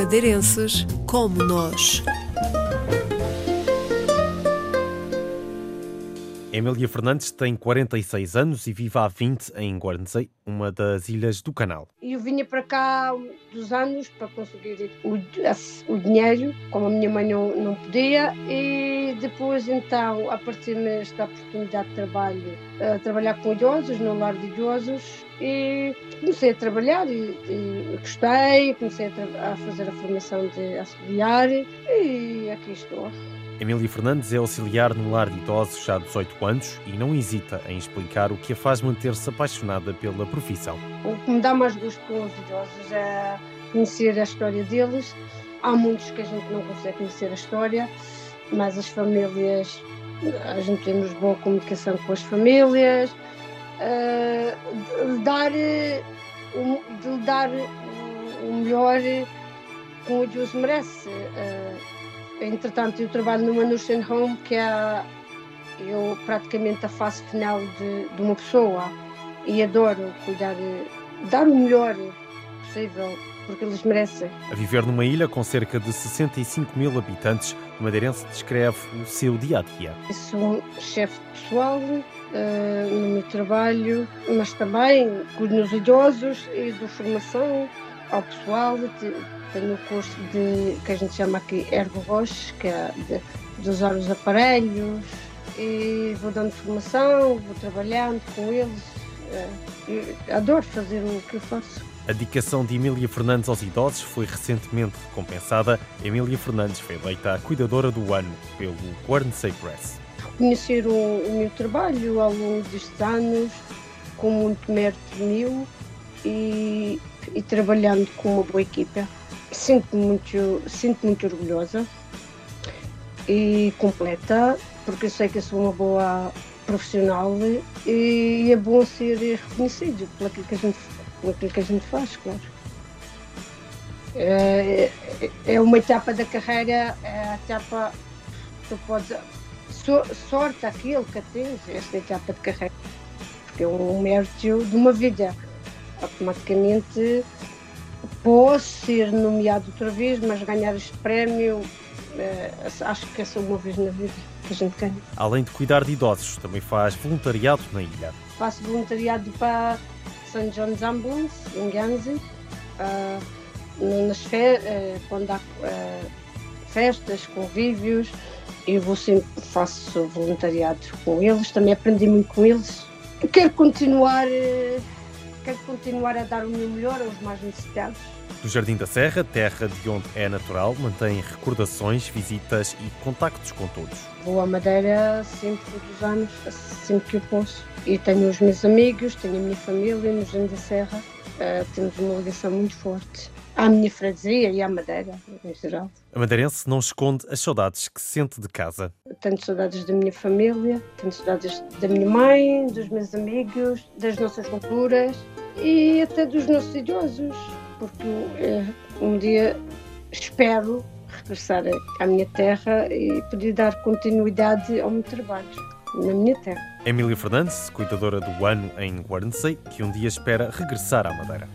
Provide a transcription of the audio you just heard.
madeirenses como nós. Emília Fernandes tem 46 anos e vive há 20 em Guernsey, uma das ilhas do Canal. Eu vinha para cá dos anos para conseguir o, o dinheiro, como a minha mãe não, não podia, e depois então apareceu-me esta oportunidade de trabalho, a trabalhar com idosos, no lar de idosos, e comecei a trabalhar e, e gostei, comecei a, a, fazer a formação de auxiliar e aqui estou. Emília Fernandes é auxiliar no lar de idosos já há 18 anos e não hesita em explicar o que a faz manter-se apaixonada pela profissão. O que me dá mais gosto com os idosos é conhecer a história deles. Há muitos que a gente não consegue conhecer a história, mas as famílias, a gente temos boa comunicação com as famílias, uh, de dar, de dar o melhor que o idoso merece. Uh, Entretanto, eu trabalho numa nursing home que é eu praticamente a fase final de, de uma pessoa e adoro cuidar, dar o melhor possível porque eles merecem. A viver numa ilha com cerca de 65 mil habitantes, o madeirense descreve o seu dia a dia. Sou chefe pessoal uh, no meu trabalho, mas também cuido nos idosos e dou formação ao pessoal. Tenho o curso de, que a gente chama aqui Ergo Roche, que é de, de usar os aparelhos, e vou dando formação, vou trabalhando com eles. É, adoro fazer o que eu faço. A dedicação de Emília Fernandes aos idosos foi recentemente recompensada. Emília Fernandes foi eleita a cuidadora do ano pelo Guernsey Press. Reconhecer o, o meu trabalho ao longo destes anos, com muito mérito meu e, e trabalhando com uma boa equipa. Sinto-me muito, sinto muito orgulhosa e completa, porque eu sei que eu sou uma boa profissional e é bom ser reconhecido por aquilo que a gente, por aquilo que a gente faz, claro. É, é uma etapa da carreira, é a etapa, tu podes, so, sorte aquilo que tens, esta etapa de carreira, porque é um mérito de uma vida automaticamente posso ser nomeado outra vez, mas ganhar este prémio é, acho que é só uma vez na vida que a gente ganha. Além de cuidar de idosos, também faz voluntariado na ilha. Faço voluntariado para St. John's Ambulance, em Guernsey, uh, nas fe uh, quando há uh, festas, convívios, eu vou sempre, faço voluntariado com eles, também aprendi muito com eles. Eu quero continuar quero continuar a dar o meu melhor aos mais necessitados. Do Jardim da Serra, terra de onde é natural, mantém recordações, visitas e contactos com todos. Vou à Madeira sempre, todos os anos, sempre que eu posso. E tenho os meus amigos, tenho a minha família no Jardim da Serra. Uh, temos uma ligação muito forte à minha freguesia e à Madeira, em geral. A madeirense não esconde as saudades que sente de casa. Tenho saudades da minha família, tenho saudades da minha mãe, dos meus amigos, das nossas culturas e até dos nossos idosos, porque eh, um dia espero regressar à minha terra e poder dar continuidade ao meu trabalho na minha terra. Emília Fernandes, cuidadora do ano em Guernsey, que um dia espera regressar à Madeira.